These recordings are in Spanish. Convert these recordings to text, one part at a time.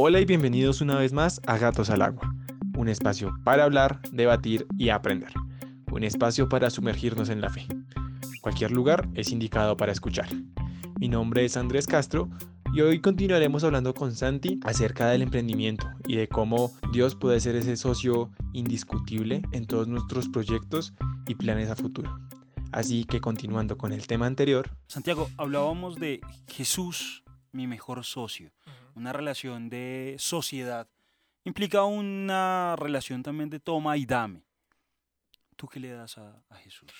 Hola y bienvenidos una vez más a Gatos al Agua, un espacio para hablar, debatir y aprender, un espacio para sumergirnos en la fe. Cualquier lugar es indicado para escuchar. Mi nombre es Andrés Castro y hoy continuaremos hablando con Santi acerca del emprendimiento y de cómo Dios puede ser ese socio indiscutible en todos nuestros proyectos y planes a futuro. Así que continuando con el tema anterior. Santiago, hablábamos de Jesús, mi mejor socio una relación de sociedad, implica una relación también de toma y dame. ¿Tú qué le das a, Jesús?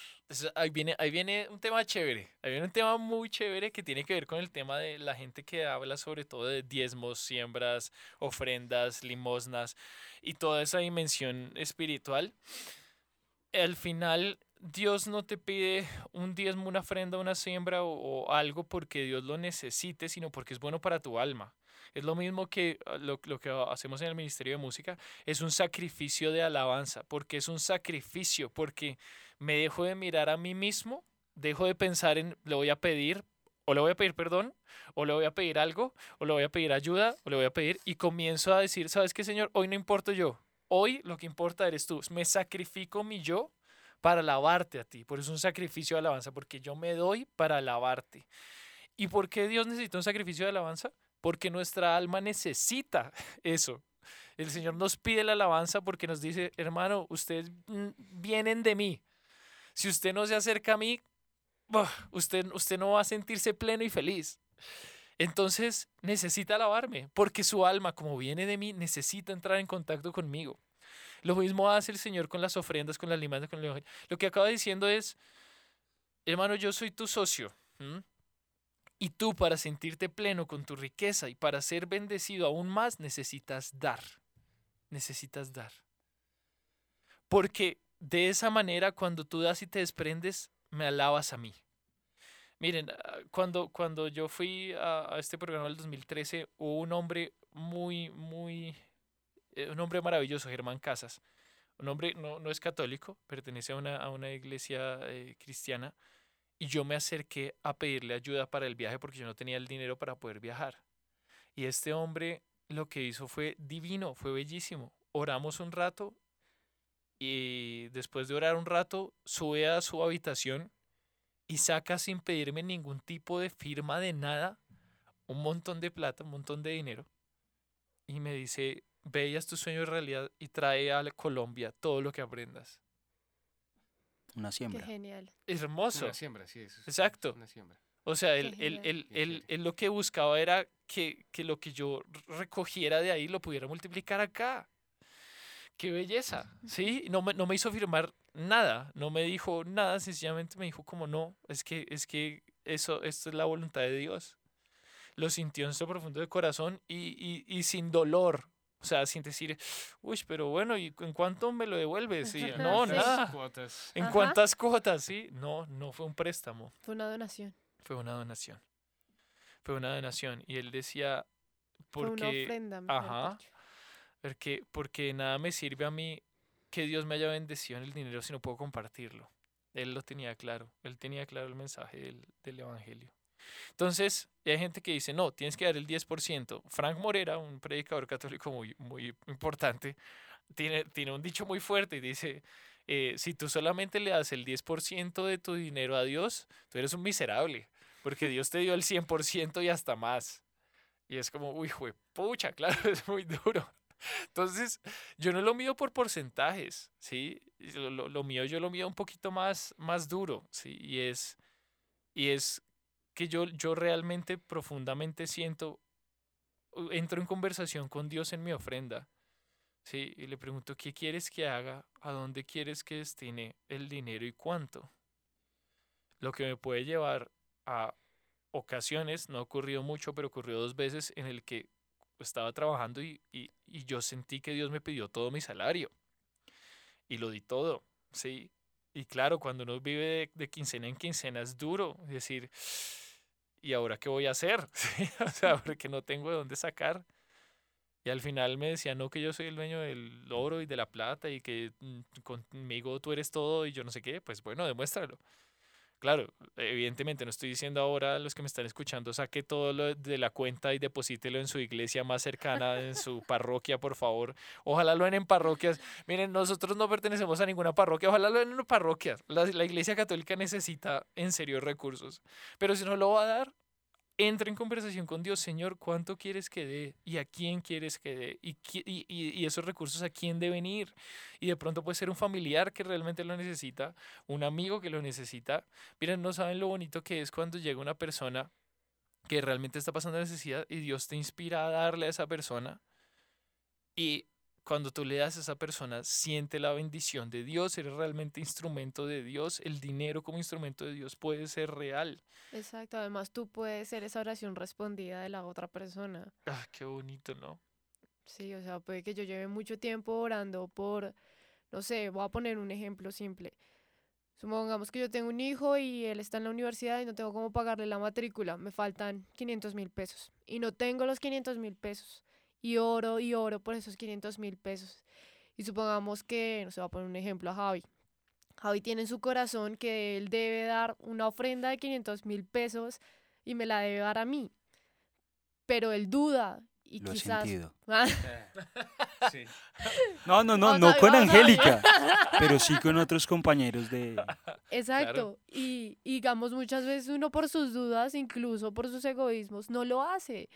Ahí viene, ahí viene un tema chévere, ahí viene un tema muy chévere que tiene que ver con el tema de la gente que habla sobre todo de diezmos, siembras, ofrendas, limosnas y toda esa dimensión espiritual. Al final, Dios no te pide un diezmo, una ofrenda, una siembra o, algo porque Dios lo necesite, sino porque es bueno para tu alma. Es lo mismo que ah, lo, que hacemos en el Ministerio de Música, es un sacrificio de alabanza, porque es un sacrificio, porque me dejo de mirar a mí mismo, dejo de pensar en, le voy a pedir, o le voy a pedir perdón, o le voy a pedir algo, o le voy a pedir ayuda, o le voy a pedir, y comienzo a decir, ¿sabes qué, Señor? Hoy no importo yo, hoy lo que importa eres tú, me sacrifico mi yo para alabarte a ti, por eso es un sacrificio de alabanza, porque yo me doy para alabarte. ¿Y por qué Dios necesita un sacrificio de alabanza? porque nuestra alma necesita eso. El Señor nos pide la alabanza porque nos dice, hermano, ustedes vienen de mí. Si usted no se acerca a mí, usted, usted no va a sentirse pleno y feliz. Entonces necesita alabarme, porque su alma, como viene de mí, necesita entrar en contacto conmigo. Lo mismo hace el Señor con las ofrendas, con las limanas, con el Evangelio. Lo que acaba diciendo es, hermano, yo soy tu socio. Y tú para sentirte pleno con tu riqueza y para ser bendecido aún más necesitas dar. Necesitas dar. Porque de esa manera cuando tú das y te desprendes, me alabas a mí. Miren, ah, cuando, cuando yo fui a, este programa del 2013, hubo un hombre muy, muy, eh, un hombre maravilloso, Germán Casas. Un hombre no, no es católico, pertenece a una, a una iglesia eh, cristiana y yo me acerqué a pedirle ayuda para el viaje porque yo no tenía el dinero para poder viajar. Y este hombre lo que hizo fue divino, fue bellísimo. Oramos un rato y después de orar un rato sube a su habitación y saca sin pedirme ningún tipo de firma de nada un montón de plata, un montón de dinero. Y me dice, veas tu sueño de realidad y trae a Colombia todo lo que aprendas una siembra. Qué genial. Hermoso. Una siembra, sí. Exacto. Una siembra. O sea, él, él, lo que buscaba era que, que, lo que yo recogiera de ahí lo pudiera multiplicar acá. Qué belleza, ¿sí? No me, no me hizo firmar nada, no me dijo nada, sencillamente me dijo como no, es que, es que eso, esto es la voluntad de Dios. Lo sintió en su profundo de corazón y, y, y sin dolor, o sea, sin decir, uy, pero bueno, ¿y en cuánto me lo devuelves? Sí, no, nada. ¿En cuántas cuotas? Sí, no, no fue un préstamo. Fue una donación. Fue una donación. Fue una donación. Y él decía, porque... Fue una ofrenda. Ajá. Porque, porque nada me sirve a mí que Dios me haya bendecido en el dinero si no puedo compartirlo. Él lo tenía claro. Él tenía claro el mensaje del, del Evangelio. Entonces, hay gente que dice, no, tienes que dar el 10%. Frank Morera, un predicador católico muy, muy importante, tiene, tiene un dicho muy fuerte y dice, eh, si tú solamente le das el 10% de tu dinero a Dios, tú eres un miserable, porque Dios te dio el 100% y hasta más. Y es como, uy, pucha, claro, es muy duro. Entonces, yo no lo mido por porcentajes, ¿sí? Lo, lo, mío yo lo mido un poquito más, más duro, ¿sí? Y es, y es que yo, yo realmente profundamente siento, entro en conversación con Dios en mi ofrenda, ¿sí? Y le pregunto, ¿qué quieres que haga? ¿A dónde quieres que destine el dinero y cuánto? Lo que me puede llevar a ocasiones, no ha ocurrido mucho, pero ocurrió dos veces en el que estaba trabajando y, y, y yo sentí que Dios me pidió todo mi salario. Y lo di todo, ¿sí? Y claro, cuando uno vive de, de quincena en quincena es duro, es decir, ¿y ahora qué voy a hacer? o sea, porque no tengo de dónde sacar. Y al final me decía, no, que yo soy el dueño del oro y de la plata y que mm, conmigo tú eres todo y yo no sé qué, pues bueno, demuéstralo. Claro, evidentemente no estoy diciendo ahora a los que me están escuchando, saque todo lo de la cuenta y deposítelo en su iglesia más cercana, en su parroquia, por favor. Ojalá lo den en parroquias. Miren, nosotros no pertenecemos a ninguna parroquia, ojalá lo den en parroquias. La, la iglesia católica necesita en serio recursos. Pero si no lo va a dar, entra en conversación con Dios, Señor, ¿cuánto quieres que dé? ¿Y a quién quieres que dé? ¿Y, y, y, esos recursos a quién deben ir? Y de pronto puede ser un familiar que realmente lo necesita, un amigo que lo necesita. Miren, no saben lo bonito que es cuando llega una persona que realmente está pasando necesidad y Dios te inspira a darle a esa persona. Y cuando tú le das a esa persona, siente la bendición de Dios, eres realmente instrumento de Dios, el dinero como instrumento de Dios puede ser real. Exacto, además tú puedes ser esa oración respondida de la otra persona. Ah, qué bonito, ¿no? Sí, o sea, puede que yo lleve mucho tiempo orando por, no sé, voy a poner un ejemplo simple. Supongamos que yo tengo un hijo y él está en la universidad y no tengo cómo pagarle la matrícula, me faltan 500 mil pesos y no tengo los 500 mil pesos y oro y oro por esos 500 mil pesos. Y supongamos que, no se va a poner un ejemplo a Javi. Javi tiene en su corazón que él debe dar una ofrenda de 500 mil pesos y me la debe dar a mí. Pero él duda y Lo quizás... He sentido. No, no, no, no con. Angélica, pero sí con otros compañeros de... Exacto. Y, y digamos, muchas veces uno por sus dudas, incluso por sus egoísmos, no lo hace.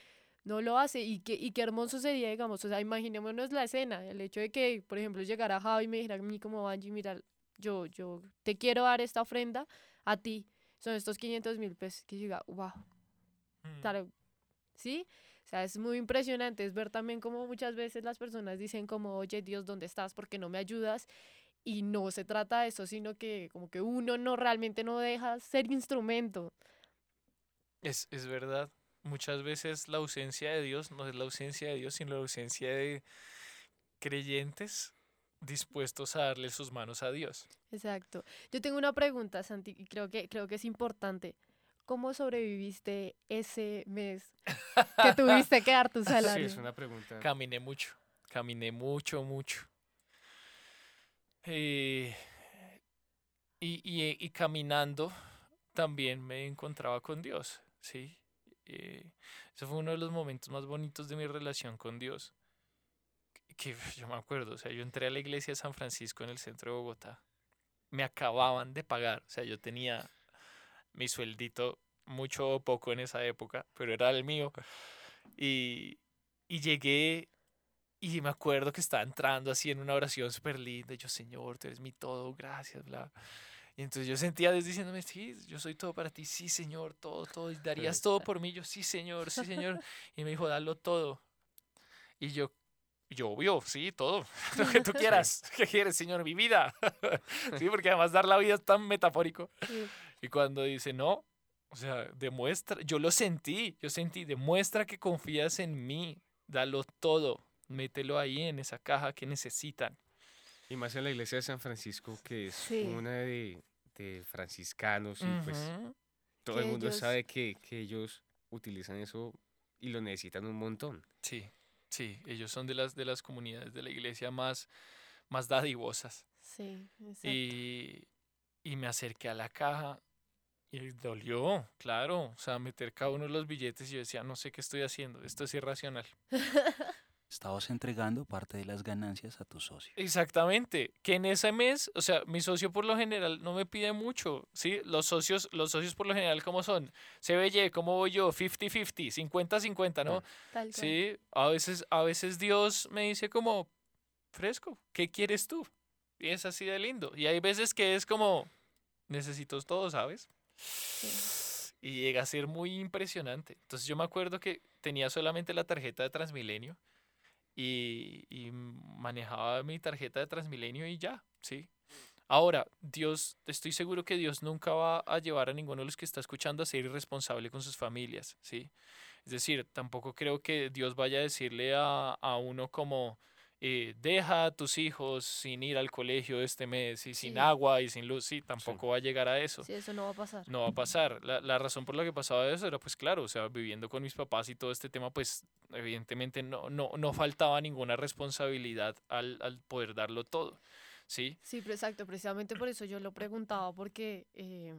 No lo hace. Y qué, y qué hermoso sería, digamos, o sea, imaginémonos la escena, el hecho de que, por ejemplo, llegara Javi y me dijera a mí como Angie, mira, yo, yo te quiero dar esta ofrenda a ti. Son estos 500 mil pesos. Que diga, wow. Claro. ¿Sí? O sea, es muy impresionante. Es ver también como muchas veces las personas dicen como, oye, Dios, ¿dónde estás? ¿Por qué no me ayudas? Y no se trata de eso, sino que como que uno no realmente no deja ser instrumento. Es, es verdad. Muchas veces la ausencia de Dios no es la ausencia de Dios, sino la ausencia de creyentes dispuestos a darle sus manos a Dios. Exacto. Yo tengo una pregunta, Santi, y creo que, creo que es importante. ¿Cómo sobreviviste ese mes que tuviste que dar tu Sí, salario? es una pregunta. Caminé mucho, caminé mucho, mucho. Eh, y, y- y caminando también me encontraba con Dios, ¿sí? Eh, ese fue uno de los momentos más bonitos de mi relación con Dios. Que yo me acuerdo, o sea, yo entré a la iglesia de San Francisco en el centro de Bogotá. Me acababan de pagar, o sea, yo tenía mi sueldito mucho o poco en esa época, pero era el mío. Y, y llegué y me acuerdo que estaba entrando así en una oración súper linda. Yo, Señor, tú eres mi todo, gracias, bla. Y entonces yo sentía Dios diciéndome, sí, yo soy todo para ti, sí, Señor, todo, todo. darías todo por mí. Yo, sí, Señor, sí, Señor. Y me dijo, dalo todo. Y yo, yo, obvio, sí, todo. Lo que tú quieras. ¿Qué quieres, Señor? Mi vida. sí, porque además dar la vida es tan metafórico. Y cuando dice, no, o sea, demuestra, yo lo sentí, yo sentí, demuestra que confías en mí, dalo todo, mételo ahí en esa caja que necesitan. Y más en la iglesia de San Francisco, que es Sí. una de, de franciscanos, y pues todo el mundo ellos- sabe que, que ellos utilizan eso y lo necesitan un montón. Sí, sí, ellos son de las, de las comunidades de la iglesia más, más dadivosas. Sí, exacto. Y, y me acerqué a la caja y dolió, claro, o sea, meter cada uno de los billetes y yo decía, no sé qué estoy haciendo, esto es irracional. Estabas entregando parte de las ganancias a tu socio. Exactamente, que en ese mes, o sea, mi socio por lo general no me pide mucho, ¿sí? Los socios, los socios por lo general, ¿cómo son? CBY, ¿cómo voy yo? 50-50, 50-50, ¿no? Tal cual. Sí, a veces, a veces Dios me dice como, fresco, ¿qué quieres tú? Y es así de lindo. Y hay veces que es como, necesito todo, ¿sabes? Y llega a ser muy impresionante. Entonces yo me acuerdo que tenía solamente la tarjeta de Transmilenio y, y manejaba mi tarjeta de Transmilenio y ya, ¿sí? Ahora, Dios, estoy seguro que Dios nunca va a llevar a ninguno de los que está escuchando a ser irresponsable con sus familias, ¿sí? Es decir, tampoco creo que Dios vaya a decirle a, a uno como, eh, deja a tus hijos sin ir al colegio este mes y sin Sí. agua y sin luz, sí, tampoco va a llegar a eso. Sí, eso no va a pasar. No va a pasar. La, la razón por la que pasaba eso era, pues claro, o sea, viviendo con mis papás y todo este tema, pues evidentemente no, no, no faltaba ninguna responsabilidad al, al poder darlo todo, ¿sí? Sí, pero exacto, precisamente por eso yo lo preguntaba, porque eh,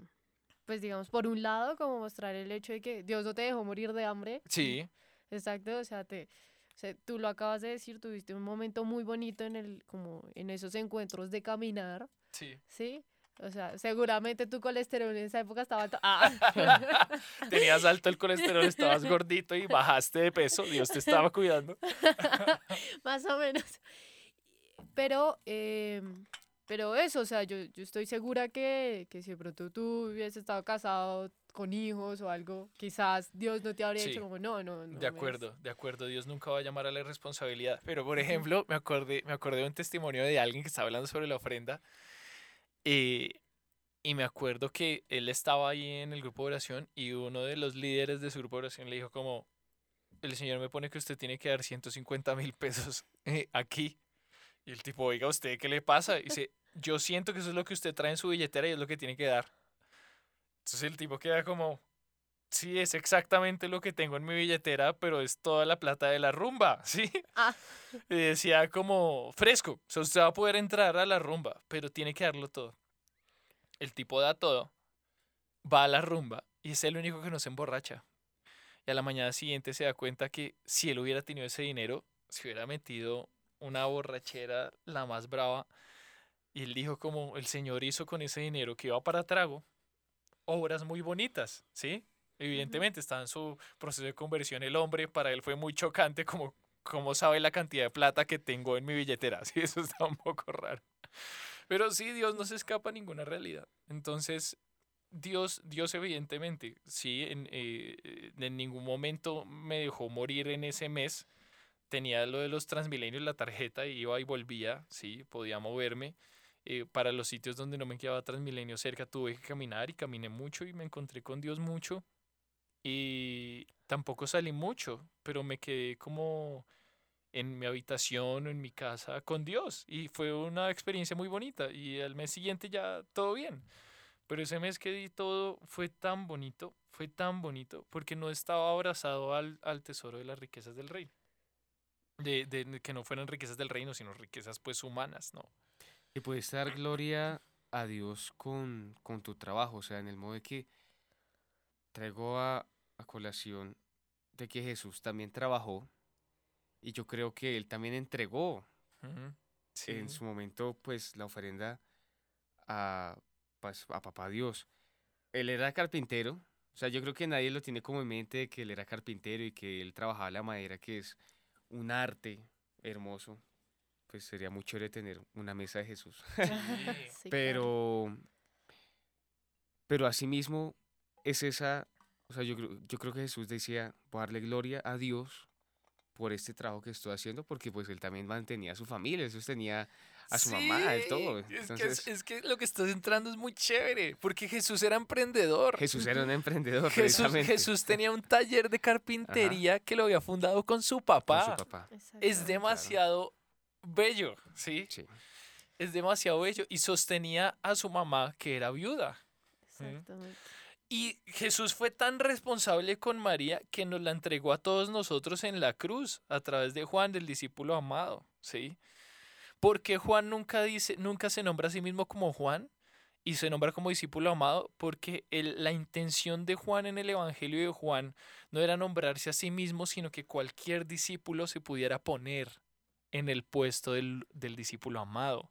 pues digamos, por un lado, como mostrar el hecho de que Dios no te dejó morir de hambre. Sí, Exacto, o sea, te, o sea, tú lo acabas de decir, tuviste un momento muy bonito en el, como en esos encuentros de caminar, sí. ¿sí? O sea, seguramente tu colesterol en esa época estaba alto. Ah. Tenías alto el colesterol, estabas gordito y bajaste de peso. Dios te estaba cuidando. más o menos. Pero, em, pero eso, o sea, yo, yo estoy segura que, que si de pronto tú hubieses estado casado con hijos o algo, quizás Dios no te habría Sí, dicho como, no, no, no. De acuerdo, de acuerdo. Dios nunca va a llamar a la responsabilidad. Pero, por ejemplo, me acordé, me acordé de un testimonio de alguien que estaba hablando sobre la ofrenda. eh, y me acuerdo que él estaba ahí en el grupo de oración y uno de los líderes de su grupo de oración le dijo como, el Señor me pone que usted tiene que dar 150 mil pesos eh, aquí. Y el tipo, oiga, ¿usted qué le pasa? Y dice, yo siento que eso es lo que usted trae en su billetera y es lo que tiene que dar. Entonces el tipo queda como, sí, es exactamente lo que tengo en mi billetera, pero es toda la plata de la rumba, ¿sí? Ah. Y decía como, fresco, o sea, usted va a poder entrar a la rumba, pero tiene que darlo todo. El tipo da todo, va a la rumba y es el único que no se emborracha. Y a la mañana siguiente se da cuenta que si él hubiera tenido ese dinero, se hubiera metido una borrachera la más brava. Y él dijo como el Señor hizo con ese dinero que iba para trago, obras muy bonitas, ¿sí? Evidentemente está en su proceso de conversión el hombre, para él fue muy chocante como, como sabe la cantidad de plata que tengo en mi billetera, ¿sí? Eso está un poco raro. Pero sí, Dios no se escapa a ninguna realidad. Entonces, Dios, Dios evidentemente, sí, en, eh, en ningún momento me dejó morir en ese mes. Tenía lo de los transmilenios, la tarjeta, y iba y volvía, sí, podía moverme. Eh, para los sitios donde no me quedaba Transmilenio cerca tuve que caminar y caminé mucho y me encontré con Dios mucho. Y tampoco salí mucho, pero me quedé como en mi habitación o en mi casa con Dios. Y fue una experiencia muy bonita. Y al mes siguiente ya todo bien. Pero ese mes que di todo fue tan bonito, fue tan bonito, porque no estaba abrazado al, al tesoro de las riquezas del reino. De, de- de que no fueran riquezas del reino, sino riquezas pues humanas, ¿no? Y puedes dar gloria a Dios con, con tu trabajo, o sea, en el modo de que traigo a, a colación de que Jesús también trabajó y yo creo que Él también entregó en Sí. su momento pues la ofrenda a, pues, a papá Dios. Él era carpintero, o sea, yo creo que nadie lo tiene como en mente de que él era carpintero y que él trabajaba la madera, que es un arte hermoso. Pues sería muy chévere tener una mesa de Jesús. Sí, claro. pero, pero asimismo es esa, o sea, yo, creo- yo creo que Jesús decía, voy a darle gloria a Dios por este trabajo que estoy haciendo, porque pues él también mantenía a su familia, él sostenía a su mamá, el todo. Sí, Es que, es, Entonces, es que lo que estás entrando es muy chévere, porque Jesús era emprendedor. Jesús era un emprendedor, Jesús, Jesús tenía un taller de carpintería que lo había fundado con su con papá. su papá. Es demasiado bello, ¿sí? Sí. Es demasiado bello. Y sostenía a su mamá, que era viuda. Exactamente. Y Jesús fue tan responsable con María que nos la entregó a todos nosotros en la cruz a través de Juan, del discípulo amado, ¿sí? Porque Juan nunca dice, nunca se nombra a sí mismo como Juan y se nombra como discípulo amado porque el- la intención de Juan en el Evangelio de Juan no era nombrarse a sí mismo, sino que cualquier discípulo se pudiera poner en el puesto del, del discípulo amado.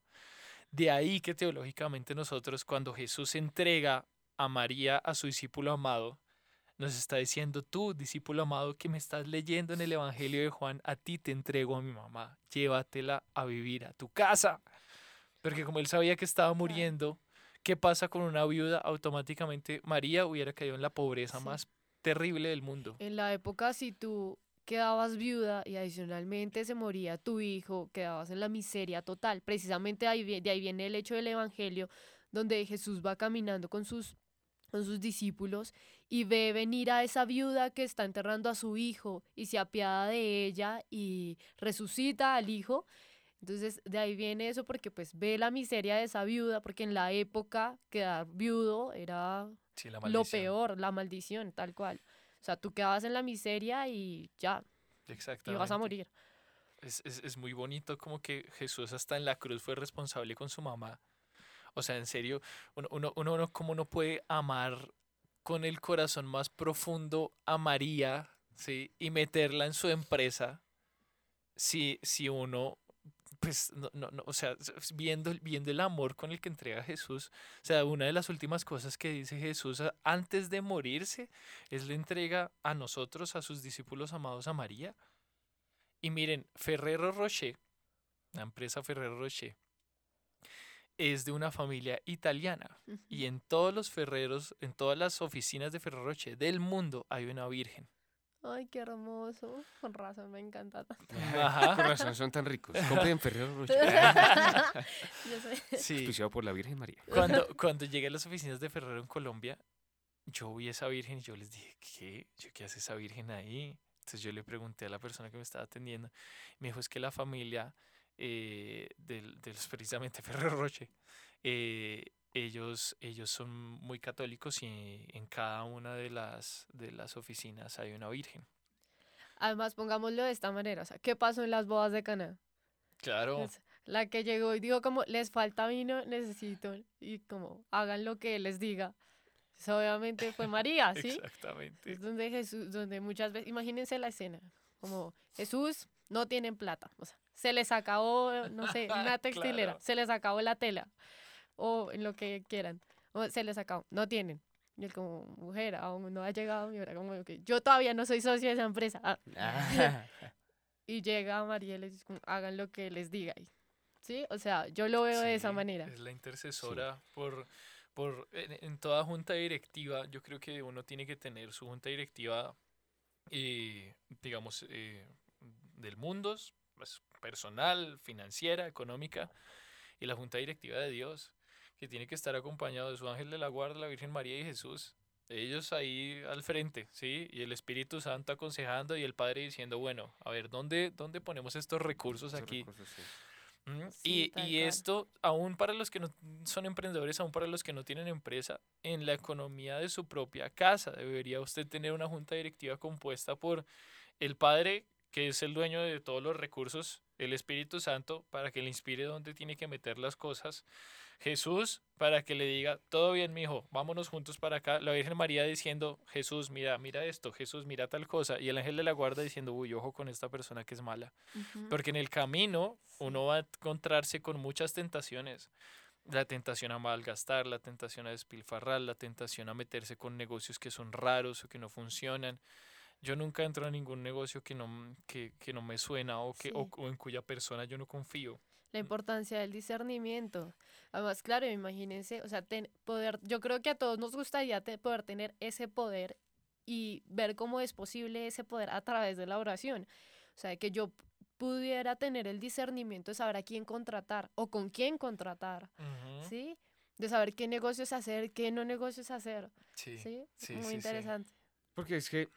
De ahí que teológicamente nosotros cuando Jesús entrega a María, a su discípulo amado, nos está diciendo, tú, discípulo amado, que me estás leyendo en el Evangelio de Juan, a ti te entrego a mi mamá, llévatela a vivir a tu casa. Porque como él sabía que estaba muriendo, ¿qué pasa con una viuda? Automáticamente María hubiera caído en la pobreza Sí. más terrible del mundo. En la época, si tú quedabas viuda y adicionalmente se moría tu hijo, quedabas en la miseria total. Precisamente ahí, de ahí viene el hecho del Evangelio, donde Jesús va caminando con sus, con sus discípulos y ve venir a esa viuda que está enterrando a su hijo y se apiada de ella y resucita al hijo. Entonces, de ahí viene eso porque pues ve la miseria de esa viuda, porque en la época quedar viudo era Sí, lo peor, la maldición, tal cual. O sea, tú quedabas en la miseria y ya, Exactamente. ibas a morir. Es, es, es muy bonito como que Jesús hasta en la cruz fue responsable con su mamá. O sea, en serio, uno, uno, uno, cómo no puede amar con el corazón más profundo a María, ¿sí? Y meterla en su empresa, si, si uno, pues, no, no, no, o sea, viendo, viendo el amor con el que entrega Jesús, o sea, una de las últimas cosas que dice Jesús antes de morirse es la entrega a nosotros, a sus discípulos amados, a María. Y miren, Ferrero Rocher, la empresa Ferrero Rocher, es de una familia italiana. Y en todos los ferreros, en todas las oficinas de Ferrero Rocher del mundo hay una virgen. Ay, qué hermoso. Con razón, me encanta. tanto. Ajá. Con razón son tan ricos. Compren Ferrero Rocher. Yo sé. Sí. Auspiciado por la Virgen María. Cuando, cuando llegué a las oficinas de Ferrero en Colombia, yo vi esa virgen y yo les dije, ¿qué? ¿Yo qué hace esa virgen ahí? Entonces yo le pregunté a la persona que me estaba atendiendo. Me dijo, es que la familia eh, del, de los precisamente Ferrero Rocher, eh, ellos, ellos son muy católicos y en cada una de las, de las oficinas hay una virgen. Además, pongámoslo de esta manera. O sea, ¿qué pasó en las bodas de Cana? Claro. Es La que llegó y dijo como, les falta vino, necesito. Y como, hagan lo que les diga. Eso obviamente fue María, ¿sí? Exactamente. Es donde Jesús, donde muchas veces, imagínense la escena, como Jesús no tienen plata, o sea, se les acabó, no sé, una textilera, Claro. se les acabó la tela, o en lo que quieran, o se les acabó, no tienen. Y él como, mujer, aún no ha llegado, y ahora como, "Ok, yo todavía no soy socio de esa empresa. Ah, y llega María y les dice, hagan lo que les diga. y- ¿Sí? O sea, yo lo veo de esa manera. Es la intercesora por, por en, en toda junta directiva. Yo creo que uno tiene que tener su junta directiva, eh, digamos, eh, del mundo, pues, personal, financiera, económica, y la junta directiva de Dios, que tiene que estar acompañado de su ángel de la guarda, la Virgen María y Jesús. Ellos ahí al frente, ¿sí? Y el Espíritu Santo aconsejando y el Padre diciendo, bueno, a ver, ¿dónde, dónde ponemos estos recursos aquí? recursos, sí. Ujú, Sí, Y, y esto, aún para los que no son emprendedores, aún para los que no tienen empresa, en la economía de su propia casa, debería usted tener una junta directiva compuesta por el Padre, que es el dueño de todos los recursos, el Espíritu Santo, para que le inspire dónde tiene que meter las cosas, Jesús, para que le diga, todo bien, mijo, vámonos juntos para acá, la Virgen María diciendo, Jesús, mira, mira esto, Jesús, mira tal cosa, y el ángel de la guarda diciendo, uy, ojo con esta persona que es mala. Porque en el camino uno va a encontrarse con muchas tentaciones. La tentación a malgastar, la tentación a despilfarrar, la tentación a meterse con negocios que son raros o que no funcionan. Yo nunca entro a ningún negocio que no, que, que no me suena o, que, o, Sí. o en cuya persona yo no confío. La importancia del discernimiento. Además, claro, imagínense, o sea, ten- poder, yo creo que a todos nos gustaría te- poder tener ese poder y ver cómo es posible ese poder a través de la oración. O sea, que yo pudiera tener el discernimiento de saber a quién contratar o con quién contratar, Ujú. ¿sí? De saber qué negocios hacer, qué no negocios hacer, Sí. ¿sí? sí, Muy sí, sí. interesante. Porque es que,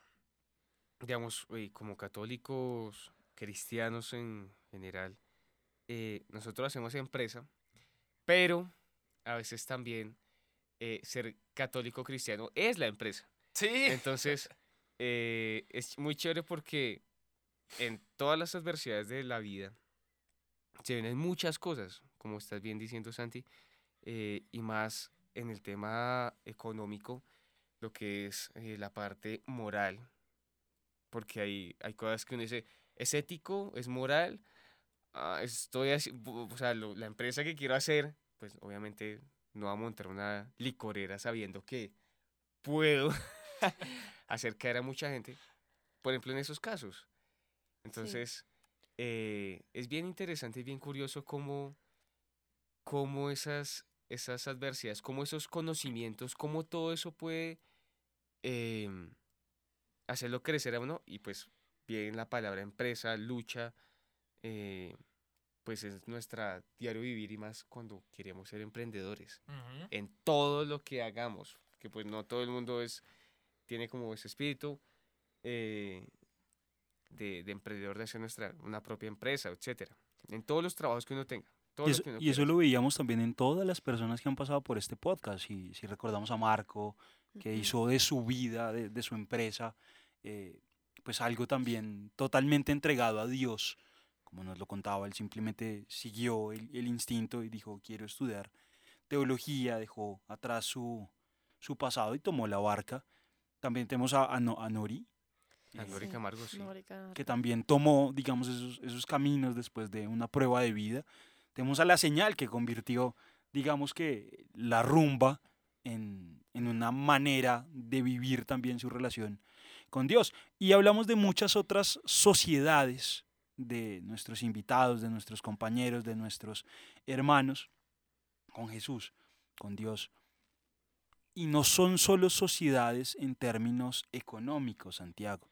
digamos, como católicos cristianos en general, eh, nosotros hacemos empresa, pero a veces también eh, ser católico cristiano es la empresa. Sí. Entonces, eh, es muy chévere porque en todas las adversidades de la vida se vienen muchas cosas, como estás bien diciendo, Santi, eh, y más en el tema económico, lo que es eh, la parte moral, porque hay, hay cosas que uno dice, es ético, es moral, ah, estoy así, o sea, lo- la empresa que quiero hacer, pues obviamente no va a montar una licorera sabiendo que puedo hacer caer a mucha gente, por ejemplo, en esos casos. Entonces, eh, es bien interesante y bien curioso cómo, cómo esas, esas adversidades, cómo esos conocimientos, cómo todo eso puede em, hacerlo crecer a uno. Y pues, bien la palabra empresa, lucha, eh, pues es nuestra diario vivir y más cuando queremos ser emprendedores en todo lo que hagamos, que pues no todo el mundo es, tiene como ese espíritu eh, de, de emprendedor de hacer nuestra, una propia empresa, etcétera. En todos los trabajos que uno tenga. Todo Y lo eso, que uno y eso quiera lo veíamos también en todas las personas que han pasado por este podcast. Y si recordamos a Marco, que hizo de su vida, de, de su empresa, eh, pues algo también totalmente entregado a Dios. Como nos lo contaba, él simplemente siguió el, el instinto y dijo, quiero estudiar teología, dejó atrás su, su pasado y tomó la barca. También tenemos a, a No- a Nori, A Nori Sí. Camargo, sí. Que también tomó, digamos, esos, esos caminos después de una prueba de vida. Tenemos a la señal que convirtió, digamos que, la rumba en, en una manera de vivir también su relación con Dios. Y hablamos de muchas otras sociedades, de nuestros invitados, de nuestros compañeros, de nuestros hermanos, con Jesús, con Dios. Y no son solo sociedades en términos económicos, Santiago.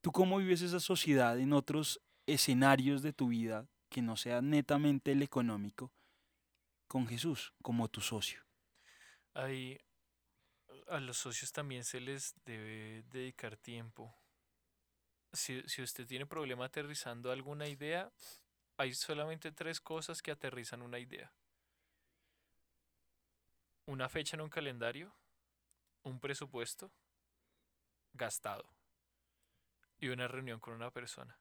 ¿Tú cómo vives esa sociedad en otros escenarios de tu vida que no sea netamente el económico con Jesús como tu socio? Ahí a los socios también se les debe dedicar tiempo. Si, si usted tiene problema aterrizando alguna idea, hay solamente tres cosas que aterrizan una idea. Una fecha en un calendario, un presupuesto gastado y una reunión con una persona.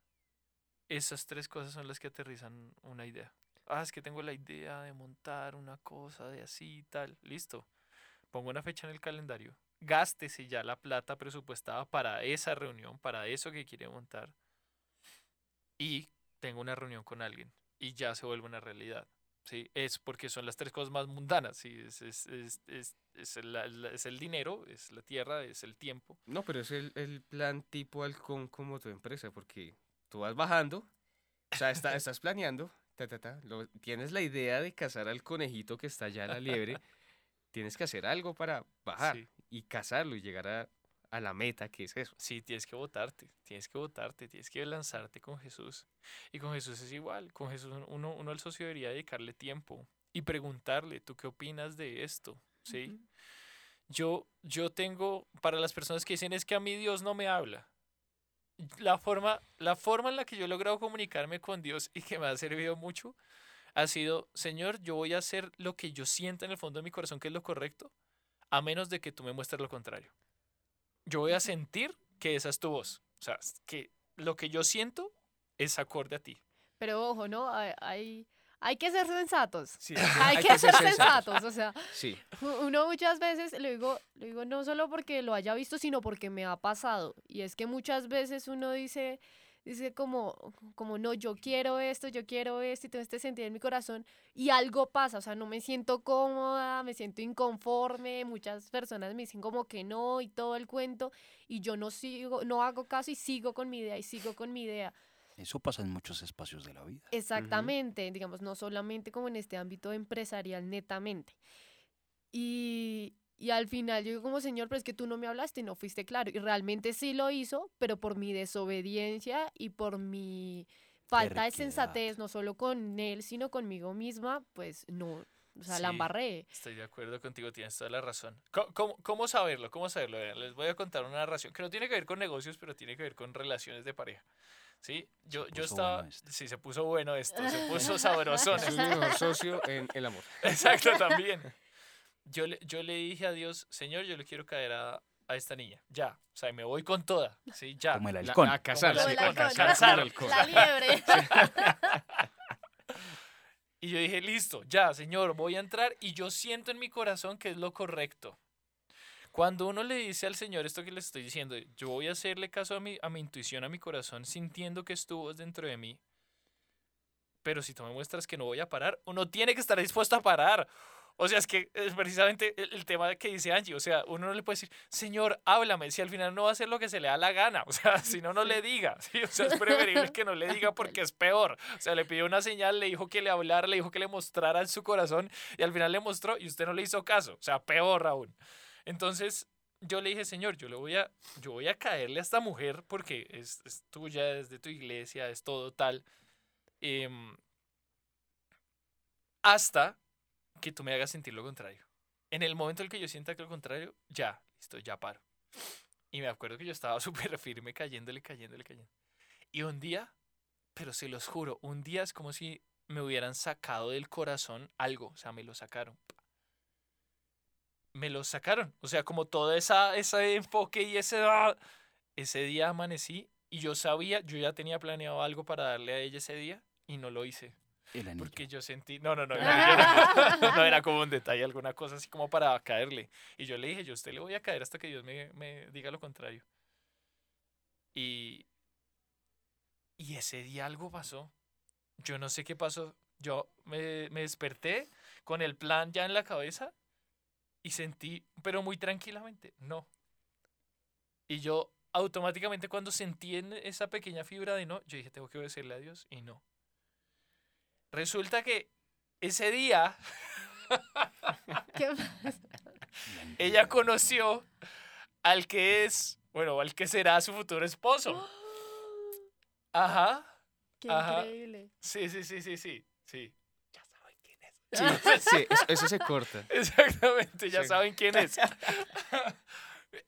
Esas tres cosas son las que aterrizan una idea. Ah, es que tengo la idea de montar una cosa de así y tal. Listo. Pongo una fecha en el calendario. Gástese ya la plata presupuestada para esa reunión, para eso que quiere montar. Y tengo una reunión con alguien. Y ya se vuelve una realidad. ¿sí? Es porque son las tres cosas más mundanas. ¿sí? Es, es, es, es, es el, es el dinero, es la tierra, es el tiempo. No, pero es el, el plan tipo halcón como tu empresa, porque tú vas bajando, o sea, está- estás planeando, ta, ta, ta, lo- tienes la idea de cazar al conejito que está allá en la liebre, tienes que hacer algo para bajar Sí. Y cazarlo y llegar a, a la meta, que es eso. Sí, tienes que votarte, tienes que votarte, tienes que lanzarte con Jesús. Y con Jesús es igual, con Jesús uno, uno al socio debería dedicarle tiempo y preguntarle, ¿tú qué opinas de esto? ¿Sí? Yo, yo tengo, para las personas que dicen es que a mí Dios no me habla, la forma, la forma en la que yo he logrado comunicarme con Dios y que me ha servido mucho ha sido, Señor, yo voy a hacer lo que yo sienta en el fondo de mi corazón que es lo correcto, a menos de que tú me muestres lo contrario. Yo voy a sentir que esa es tu voz. O sea, que lo que yo siento es acorde a ti. Pero ojo, ¿no? Hay, hay, hay que ser sensatos. Sí, Hay, que, ser sensatos. O sea, Sí, uno muchas veces, lo digo, lo digo no solo porque lo haya visto, sino porque me ha pasado. Y es que muchas veces uno dice, dice como, como no, yo quiero esto, yo quiero esto, y tengo este sentido en mi corazón, y algo pasa, o sea, no me siento cómoda, me siento inconforme, muchas personas me dicen como que no, y todo el cuento, y yo no sigo, no hago caso y sigo con mi idea, y sigo con mi idea. Eso pasa en muchos espacios de la vida. Exactamente, digamos, no solamente como en este ámbito empresarial netamente. Y, y al final yo digo como, Señor, pero es que tú no me hablaste, no fuiste claro. Y realmente sí lo hizo, pero por mi desobediencia y por mi falta de sensatez, no solo con él, sino conmigo misma, pues no, o sea, la Sí. embarré. Estoy de acuerdo contigo, tienes toda la razón. Co- ¿Cómo, cómo saberlo? ¿Cómo saberlo? Vean, Les voy a contar una narración que no tiene que ver con negocios, pero tiene que ver con relaciones de pareja. ¿Sí? Yo, yo estaba... bueno. Sí, se puso bueno esto, se puso sabrosón. es mejor socio en el amor. Exacto, también. Yo le, yo le dije a Dios, Señor, yo le quiero caer a, a esta niña. Ya. O sea, me voy con toda. Sí, ya. Como el La- halcón. a cazar, Como sí, el a halcón. La liebre. Y yo dije, listo, ya, Señor, voy a entrar y yo siento en mi corazón que es lo correcto. Cuando uno le dice al Señor esto que le estoy diciendo, yo voy a hacerle caso a mi, a mi intuición, a mi corazón, sintiendo que estuvo dentro de mí. Pero si tú me muestras que no voy a parar, uno tiene que estar dispuesto a parar. O sea, es que es precisamente el, el tema que dice Angie. O sea, uno no le puede decir, Señor, háblame, si al final no va a hacer lo que se le da la gana. O sea, si no, no le diga. ¿sí? O sea, es preferible que no le diga porque es peor. O sea, le pidió una señal, le dijo que le hablara, le dijo que le mostrara en su corazón y al final le mostró y usted no le hizo caso. O sea, peor aún. Entonces, yo le dije, Señor, yo le voy a, yo voy a caerle a esta mujer porque es, es tuya, es de tu iglesia, es todo tal. Em, hasta que tú me hagas sentir lo contrario. En el momento en el que yo sienta que lo contrario, ya, listo, ya paro. Y me acuerdo que yo estaba súper firme, cayéndole, cayéndole, cayendo. Y un día, pero se los juro, un día es como si me hubieran sacado del corazón algo, o sea, me lo sacaron. Me lo sacaron, o sea, como todo esa, ese enfoque y ese... ah, Ese día amanecí y yo sabía, yo ya tenía planeado algo para darle a ella ese día y no lo hice. El anillo. Porque yo sentí, no, no, no, no, no era como un detalle, alguna cosa así como para caerle. Y yo le dije, yo a usted le voy a caer hasta que Dios me, me diga lo contrario. Y, y ese día algo pasó. Yo no sé qué pasó. Yo me, me desperté con el plan ya en la cabeza y sentí, pero muy tranquilamente, no. Y yo automáticamente cuando sentí en esa pequeña fibra de no, yo dije, tengo que obedecerle a Dios y no. Resulta que ese día ella conoció al que es, bueno, al que será su futuro esposo. Ajá. Qué Ajá. increíble. Sí, sí, sí, sí, sí. Sí. Ya saben quién es. Sí, sí, eso, eso se corta. Exactamente, ya Sí. saben quién es.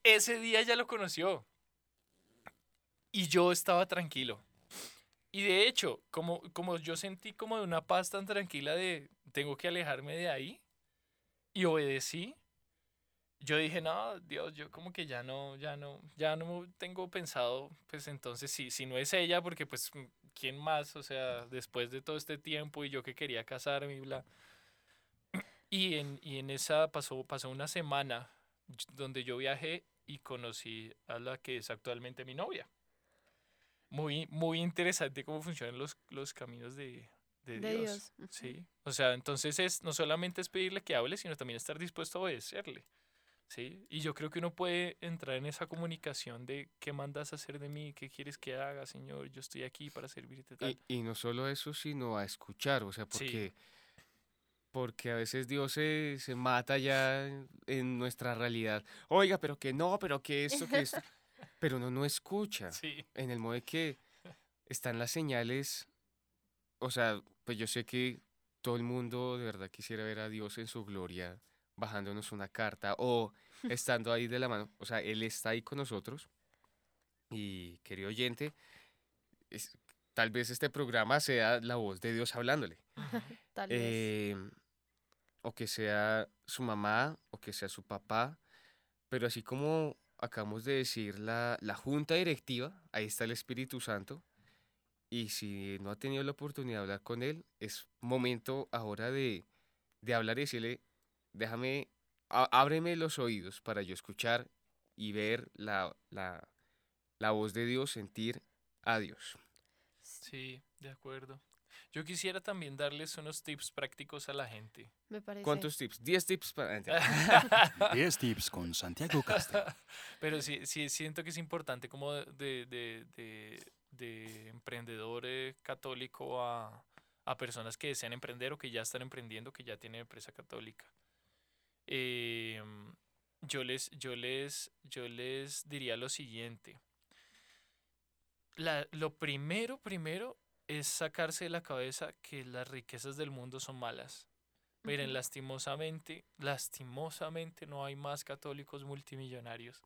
Ese día ya lo conoció. Y yo estaba tranquilo. Y de hecho, como, como yo sentí como de una paz tan tranquila de tengo que alejarme de ahí y obedecí, yo dije, no, Dios, yo como que ya no, ya no, ya no tengo pensado, pues entonces sí, si no es ella, porque pues, ¿quién más? O sea, después de todo este tiempo y yo que quería casarme y bla. Y en, y en esa pasó, pasó una semana donde yo viajé y conocí a la que es actualmente mi novia. Muy, muy interesante cómo funcionan los, los caminos de, de, De Dios. Sí, o sea, entonces es no solamente es pedirle que hable, sino también estar dispuesto a obedecerle. Sí, y yo creo que uno puede entrar en esa comunicación de qué mandas a hacer de mí, qué quieres que haga, Señor, yo estoy aquí para servirte tal. Y, y no solo eso, sino a escuchar, o sea, Sí. porque, porque a veces Dios se, se mata ya en, en nuestra realidad. Oiga, pero que no, pero que esto, que esto. Pero uno no escucha. Sí, En el modo de que están las señales, o sea, pues yo sé que todo el mundo de verdad quisiera ver a Dios en su gloria bajándonos una carta o estando ahí de la mano. O sea, Él está ahí con nosotros. Y querido oyente, es- tal vez este programa sea la voz de Dios hablándole. Tal vez. Eh, o que sea su mamá o que sea su papá. Pero así como acabamos de decir, la, la junta directiva, ahí está el Espíritu Santo. Y si no ha tenido la oportunidad de hablar con él, es momento ahora de, de hablar y decirle, déjame, ábreme los oídos para yo escuchar y ver la, la, la voz de Dios, sentir a Dios. sí, de acuerdo. Yo quisiera también darles unos tips prácticos a la gente. Me parece. ¿Cuántos tips? 10 tips para... 10 tips con Santiago Castro. Pero sí, sí siento que es importante como de, de, de, de- de emprendedor eh, católico a, a personas que desean emprender o que ya están emprendiendo, que ya tienen empresa católica. Eh, yo les, yo les, yo les diría lo siguiente. La- lo primero, primero, es sacarse de la cabeza que las riquezas del mundo son malas. Miren, lastimosamente, lastimosamente no hay más católicos multimillonarios.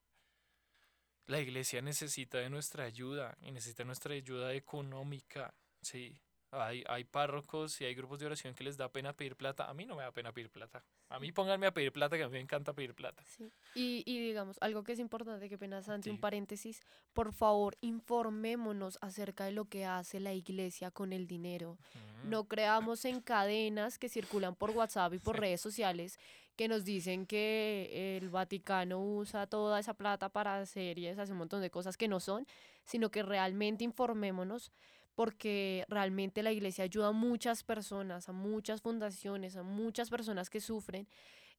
La iglesia necesita de nuestra ayuda y necesita nuestra ayuda económica. Sí, hay, hay párrocos y hay grupos de oración que les da pena pedir plata. A mí no me da pena pedir plata. A mí pónganme a pedir plata, que a mí me encanta pedir plata. Sí. Y, y digamos, algo que es importante, que pena Santi, un Sí. paréntesis, por favor, informémonos acerca de lo que hace la iglesia con el dinero. Mm, No creamos en cadenas que circulan por WhatsApp y por Sí. redes sociales que nos dicen que el Vaticano usa toda esa plata para y hace un montón de cosas que no son, sino que realmente informémonos porque realmente la iglesia ayuda a muchas personas, a muchas fundaciones, a muchas personas que sufren.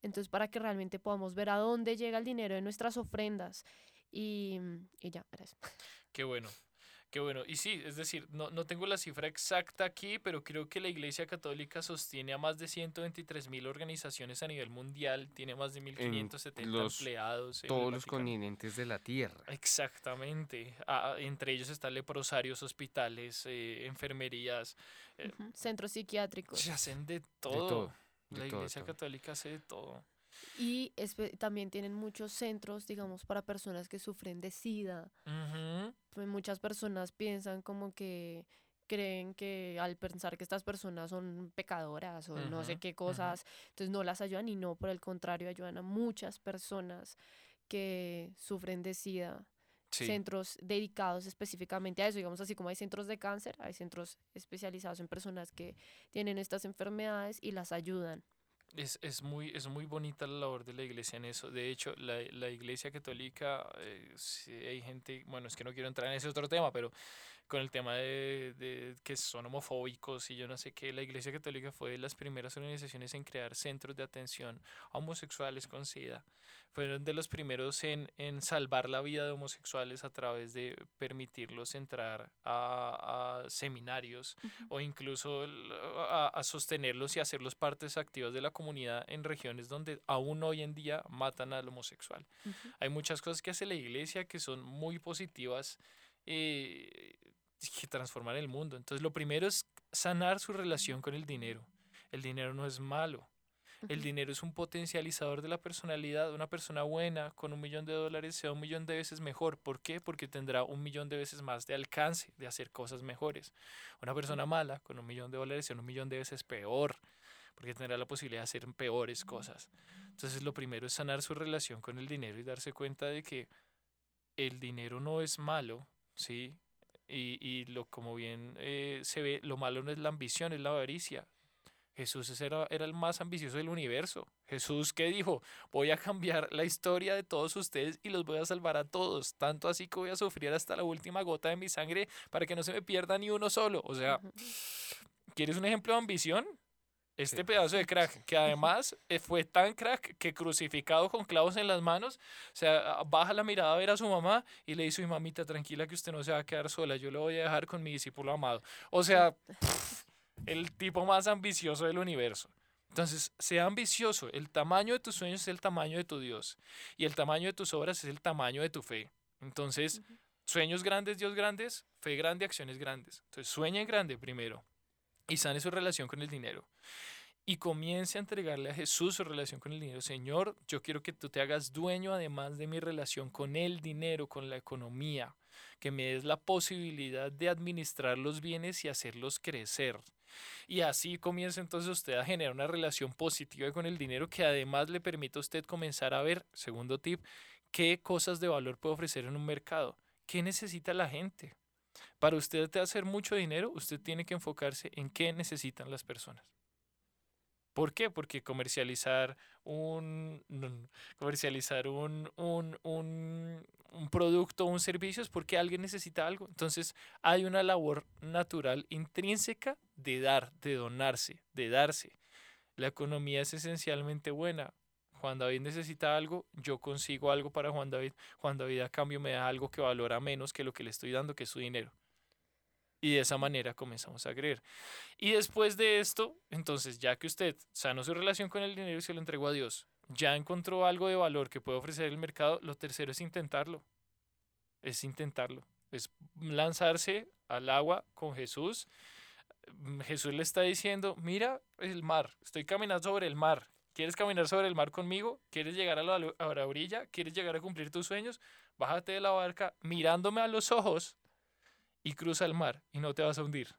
Entonces, para que realmente podamos ver a dónde llega el dinero de nuestras ofrendas. Y, y ya, gracias. Qué bueno, qué bueno. Y sí, es decir, no, no tengo la cifra exacta aquí, pero creo que la Iglesia Católica sostiene a más de 123 mil organizaciones a nivel mundial, tiene más de 1.570 los- empleados. en Todos los continentes de la tierra. Exactamente. Ah, entre ellos están leprosarios, hospitales, eh, enfermerías. Eh. Centros psiquiátricos. Se hacen de De todo. todo. de La todo, Iglesia todo. Católica hace de todo. Y también tienen muchos centros, digamos, para personas que sufren de SIDA. Pues muchas personas piensan como que creen que al pensar que estas personas son pecadoras o no sé qué cosas, entonces no las ayudan y no, por el contrario, ayudan a muchas personas que sufren de SIDA. Sí. centros dedicados específicamente a eso, digamos así como hay centros de cáncer, hay centros especializados en personas que tienen estas enfermedades y las ayudan. Es, es, muy, es muy bonita la labor de la iglesia en eso. De hecho, la, la iglesia católica, eh, sí hay gente, bueno, es que no quiero entrar en ese otro tema, pero con el tema de, de que son homofóbicos y yo no sé qué, la iglesia católica fue de las primeras organizaciones en crear centros de atención a homosexuales con SIDA. Fueron de los primeros en, en salvar la vida de homosexuales a través de permitirlos entrar a, a seminarios o incluso a, a sostenerlos y hacerlos partes activas de la comunidad en regiones donde aún hoy en día matan al homosexual. Hay muchas cosas que hace la iglesia que son muy positivas eh, que transforman el mundo. Entonces lo primero es sanar su relación con el dinero. El dinero no es malo. El dinero es un potencializador de la personalidad. Una persona buena con un millón de dólares sea un millón de veces mejor. ¿Por qué? Porque tendrá un millón de veces más de alcance de hacer cosas mejores. Una persona mala con un millón de dólares sea un millón de veces peor. Porque tendrá la posibilidad de hacer peores cosas. Entonces lo primero es sanar su relación con el dinero y darse cuenta de que el dinero no es malo, ¿sí? Y, y lo como bien eh, se ve, lo malo no es la ambición, es la avaricia. Jesús era, era el más ambicioso del universo. Jesús que dijo, voy a cambiar la historia de todos ustedes y los voy a salvar a todos, tanto así que voy a sufrir hasta la última gota de mi sangre para que no se me pierda ni uno solo. O sea. ¿quieres un ejemplo de ambición? Este pedazo de crack, que además eh, fue tan crack que crucificado con clavos en las manos, o sea, baja la mirada a ver a su mamá y le dice, "Uy, mamita, tranquila que usted no se va a quedar sola, yo lo voy a dejar con mi discípulo amado. O sea, el tipo más ambicioso del universo. Entonces, sea ambicioso. El tamaño de tus sueños es el tamaño de tu Dios. Y el tamaño de tus obras es el tamaño de tu fe. Entonces, sueños grandes, Dios grandes, fe grande, acciones grandes. Entonces, sueña en grande primero y sane su relación con el dinero. Y comience a entregarle a Jesús su relación con el dinero. Señor, yo quiero que tú te hagas dueño además de mi relación con el dinero, con la economía, que me des la posibilidad de administrar los bienes y hacerlos crecer. Y así comienza entonces usted a generar una relación positiva con el dinero que además le permite a usted comenzar a ver, segundo tip, qué cosas de valor puede ofrecer en un mercado. ¿Qué necesita la gente? Para usted hacer mucho dinero, usted tiene que enfocarse en qué necesitan las personas. ¿Por qué? Porque comercializar un comercializar un, un, un, un producto o un servicio es porque alguien necesita algo. Entonces hay una labor natural intrínseca de dar, de donarse, de darse. La economía es esencialmente buena. Juan David necesita algo, yo consigo algo para Juan David. Juan David a cambio me da algo que valora menos que lo que le estoy dando, que es su dinero. Y de esa manera comenzamos a creer. Y después de esto, entonces, ya que usted sanó su relación con el dinero y se lo entregó a Dios, ya encontró algo de valor que puede ofrecer el mercado, lo tercero es intentarlo. Es intentarlo. Es lanzarse al agua con Jesús. Mm, Jesús le está diciendo, mira el mar, estoy caminando sobre el mar. ¿Quieres caminar sobre el mar conmigo? ¿Quieres llegar a la, a la orilla? ¿Quieres llegar a cumplir tus sueños? Bájate de la barca mirándome a los ojos y cruza el mar y no te vas a hundir.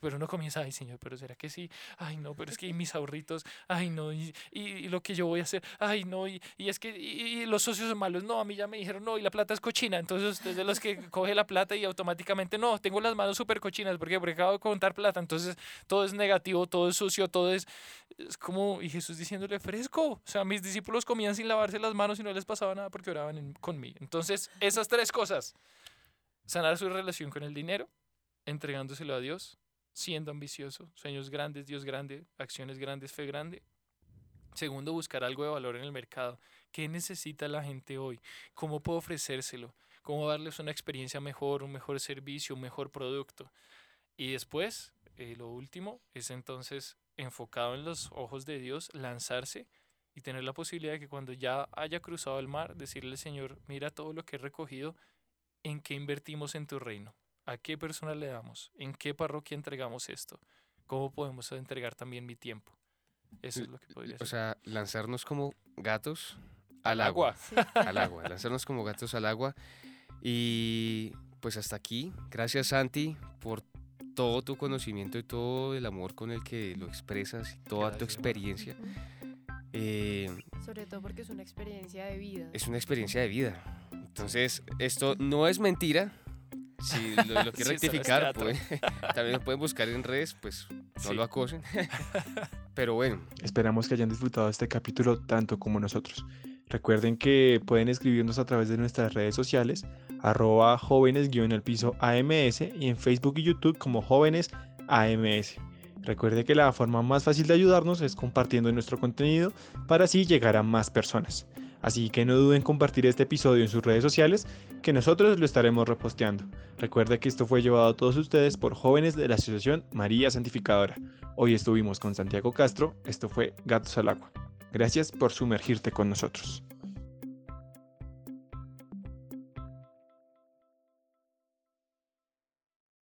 Pero uno comienza, ay señor, pero ¿será que sí? Ay no, pero es que mis ahorritos, ay no, y, y- y lo que yo voy a hacer, ay no, y, y es que y, los socios son malos, no, a mí ya me dijeron, no, y la plata es cochina, entonces usted es de los que coge la plata y automáticamente, no, tengo las manos súper cochinas, ¿por qué? Porque acabo de contar plata, entonces todo es negativo, todo es sucio, todo es, es como, y Jesús diciéndole, fresco, o sea, mis discípulos comían sin lavarse las manos y no les pasaba nada porque oraban en- conmigo. Entonces, esas tres cosas, sanar su relación con el dinero, entregándoselo a Dios, siendo ambicioso, sueños grandes, Dios grande, acciones grandes, fe grande. Segundo, buscar algo de valor en el mercado. ¿Qué necesita la gente hoy? ¿Cómo puedo ofrecérselo? ¿Cómo darles una experiencia mejor, un mejor servicio, un mejor producto? Y después, eh, lo último, es entonces enfocado en los ojos de Dios, lanzarse y tener la posibilidad de que cuando ya haya cruzado el mar, decirle Señor, mira todo lo que he recogido, ¿en qué invertimos en tu reino? ¿A qué persona le damos? ¿En qué parroquia entregamos esto? ¿Cómo podemos entregar también mi tiempo? Eso es lo que podría O ser. sea, lanzarnos como gatos al agua. Agua. Sí. Al agua, lanzarnos como gatos al agua. Y pues hasta aquí. Gracias Santi por todo tu conocimiento y todo el amor con el que lo expresas y toda tu experiencia. Eh, Sobre todo porque es una experiencia de vida. es una experiencia de vida. Entonces, esto no es mentira. Si lo, lo quieren Sí, rectificar, pues, también lo pueden buscar en redes, pues no Sí. lo acosen. Pero bueno, Esperamos que hayan disfrutado este capítulo tanto como nosotros. Recuerden que pueden escribirnos a través de nuestras redes sociales, arroba jóvenes guion el piso AMS y en Facebook y YouTube como jóvenes AMS. Recuerde que la forma más fácil de ayudarnos es compartiendo nuestro contenido para así llegar a más personas. Así que no duden en compartir este episodio en sus redes sociales, que nosotros lo estaremos reposteando. Recuerde que esto fue llevado a todos ustedes por jóvenes de la Asociación María Santificadora. Hoy estuvimos con Santiago Castro, esto fue Gatos al Agua. Gracias por sumergirte con nosotros.